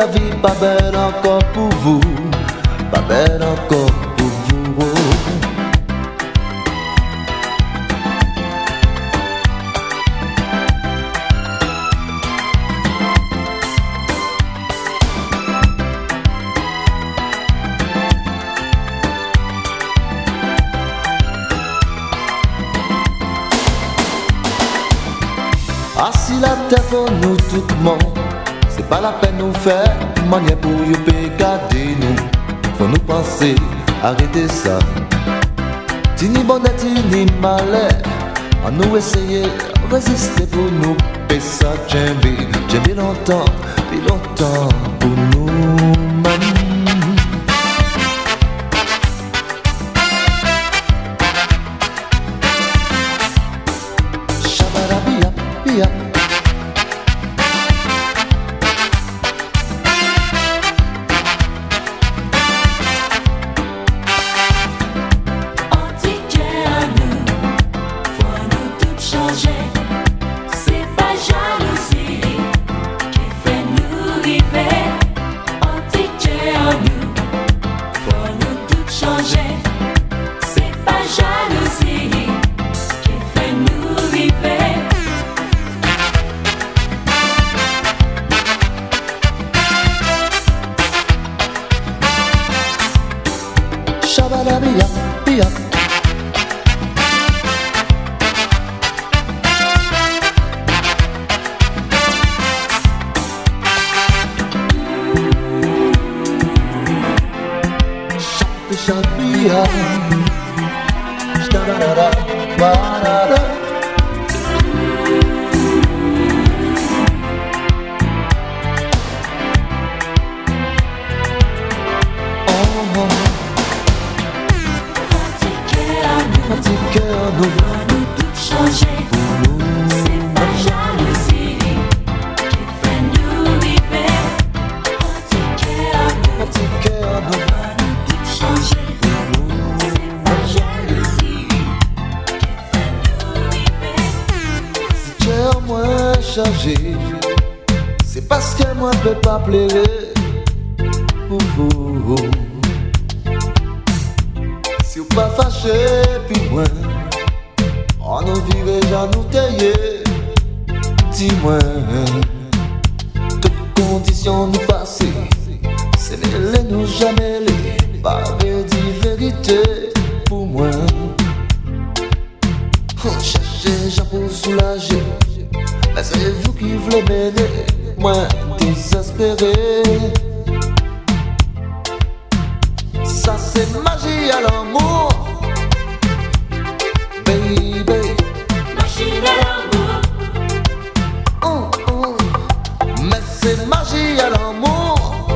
la vie pas belle encore pour vous. Pas belle encore pour vous. Ah si la terre nous tout le monde pas la peine nous faire Manière pour y garder nous. Faut nous penser, arrêter ça. Tini bonnet, ni malheur. On nous essayer, résister pour nous. Et ça, j'aime bien, j'aime bien longtemps Puis longtemps pour nous Navidad Toutes conditions nous passées, c'est les nous jamais les de vérité pour moi. On cherchait, j'ai pour soulager, mais c'est vous qui voulez m'aider, moi désespéré. Ça c'est magie à l'amour. à l'amour.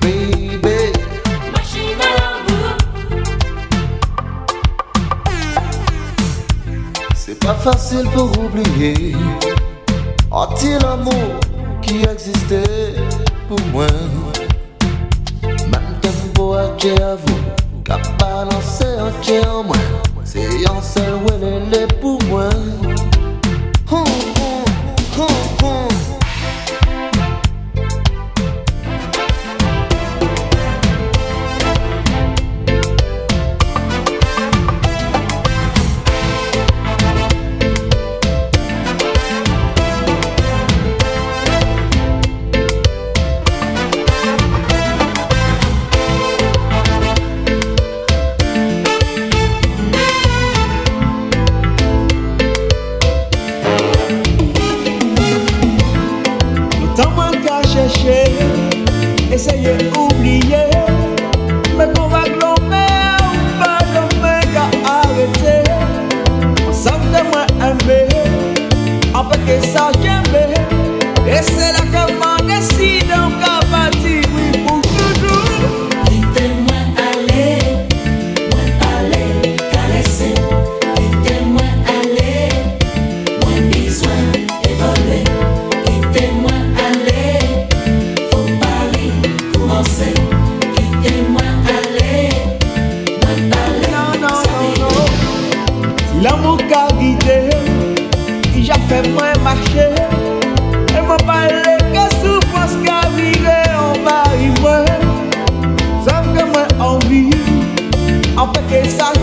Baby. Machine à l'amour. C'est pas facile pour oublier. Anti l'amour qui existait pour moi? Même tempo à vous. Qu'a balancé un pied en moi. C'est un seul où elle est pour moi. Hum, hum. que esa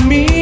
me.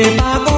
别把。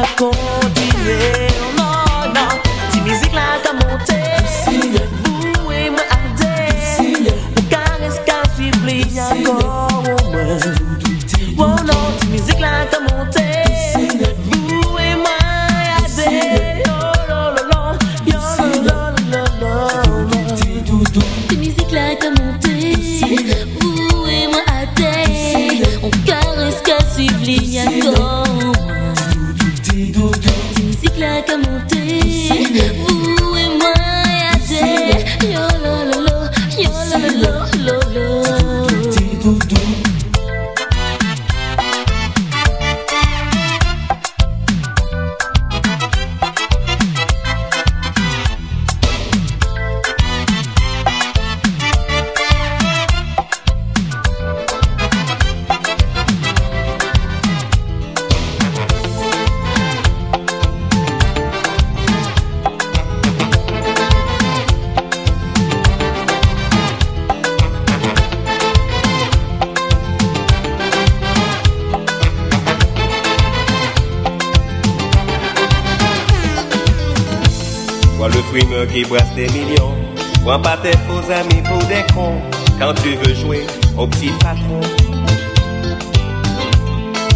la kontinye Non, non, ti mizik la ta monte Vou e mwen ade Mwen kares ka suiv li frimeur qui brasse des millions. Prends pas tes faux amis pour des cons quand tu veux jouer au petit patron.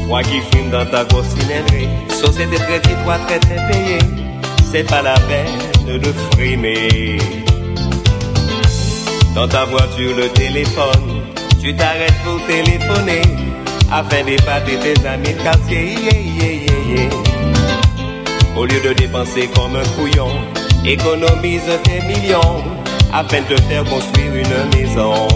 Moi qui fume dans ta grosse cylindrée, société très toi très très payé. C'est pas la peine de frimer. Dans ta voiture, le téléphone, tu t'arrêtes pour téléphoner afin d'épater tes amis de quartier. Yeah, yeah, yeah, Au lieu de dépenser comme un couillon, économise tes millions afin de faire construire une maison.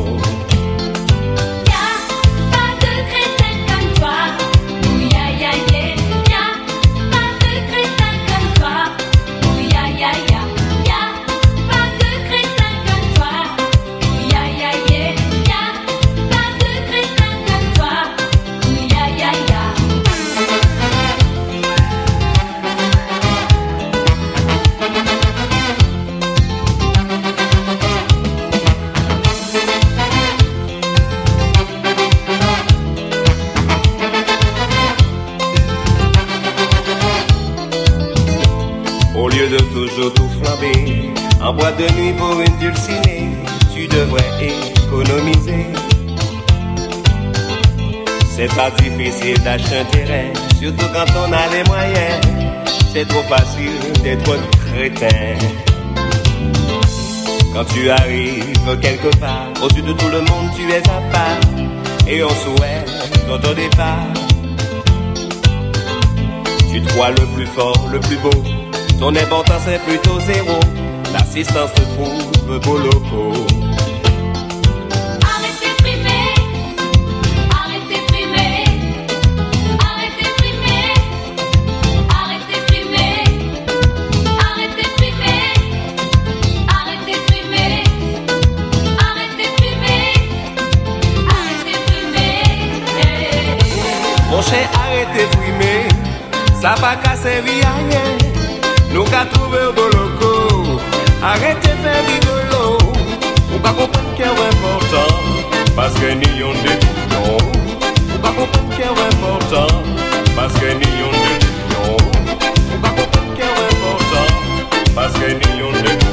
En boîte de nuit pour une dulcinée, tu devrais économiser. C'est pas difficile d'acheter un terrain, surtout quand on a les moyens. C'est trop facile d'être crétin. Quand tu arrives quelque part, au-dessus de tout le monde, tu es à part. Et on souhaite ton départ. Tu te crois le plus fort, le plus beau. Ton importance est plutôt zéro. L'assistance te trouve beau locaux. Arrêtez de frimer, arrêtez de frimer, arrêtez de frimer, arrêtez de frimer, arrêtez de frimer, arrêtez de frimer, arrêtez de frimer, arrêtez de frimer. Mon cher, arrêtez de frimer, ça va casser rien. Nous qu'à trouver au locaux. Arrêtez de faire rigolo Ou pas comprendre qu'il est important Parce que n'y ont des non Ou pas comprendre qu'il est important Parce que n'y ont des non Ou pas comprendre qu'il est important Parce que n'y ont des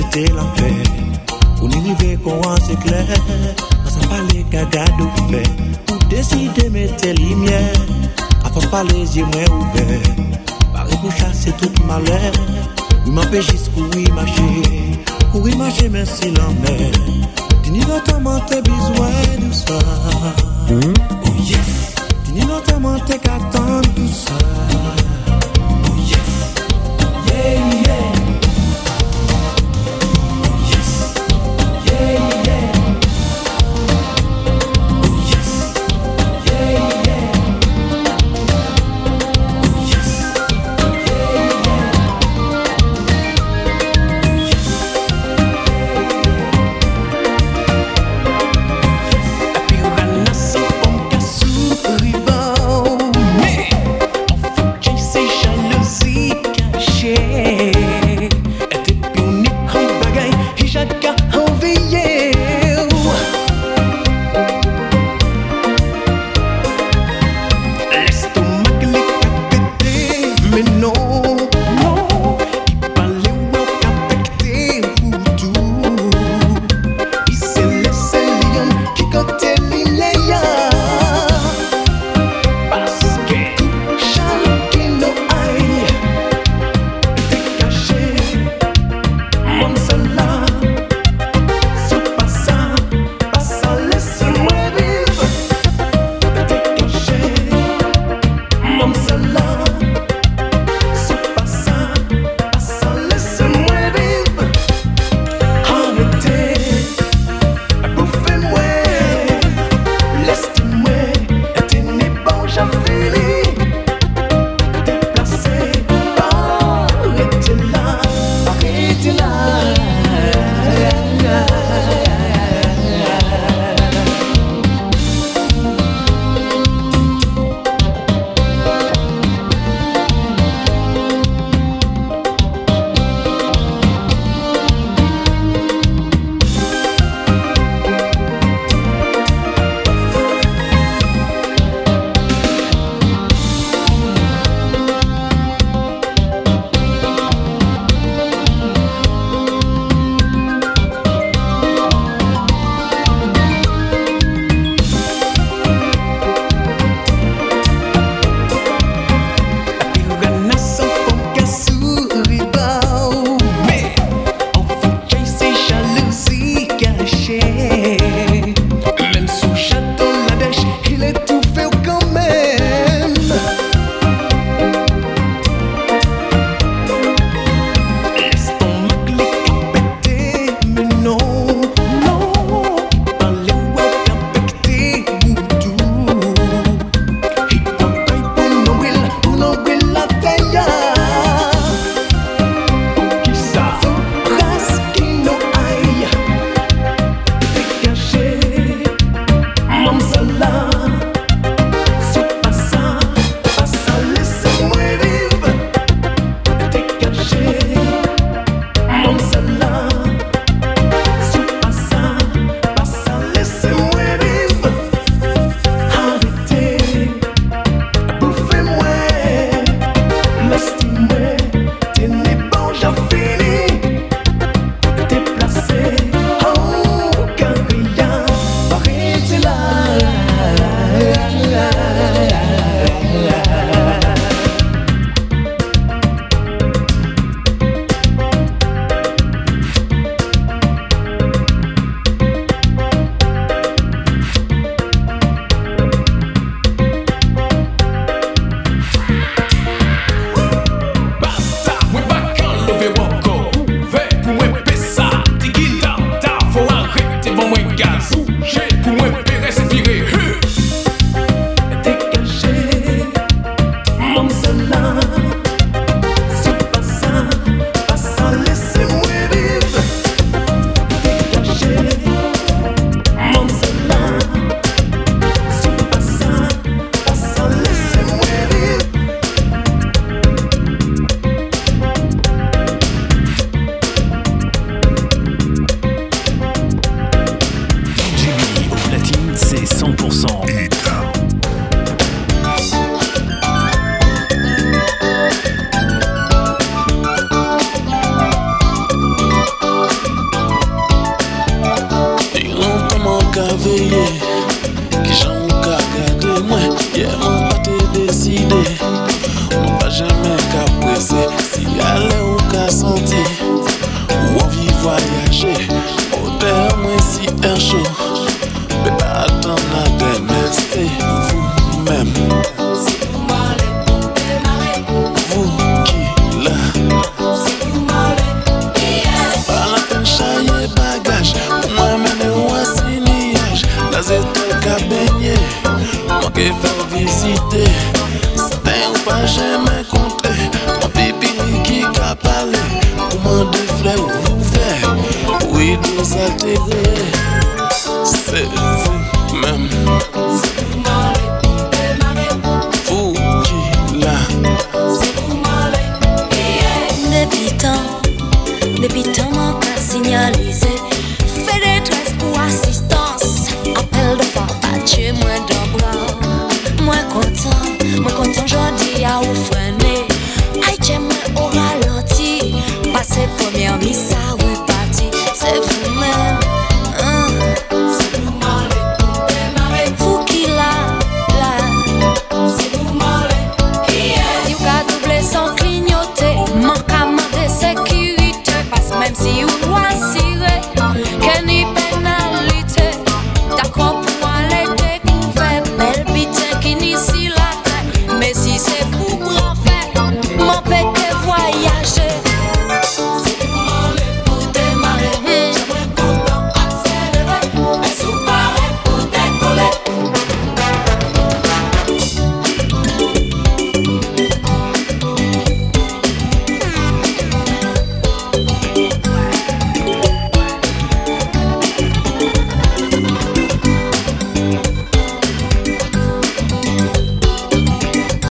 c'était l'enfer. Pour n'arriver qu'on en s'éclaire, on s'en parlait qu'à garde ouvert. Pour décider, mettez lumière. Avant pas les yeux moins ouverts. Paris pour chasser toute malheur. Il m'empêche courir marcher. Courir marcher, mais c'est l'enfer. Tu n'y vas tellement t'es besoin de ça. Hmm? Oh yes! Tu n'y vas tellement t'es qu'attendre tout ça.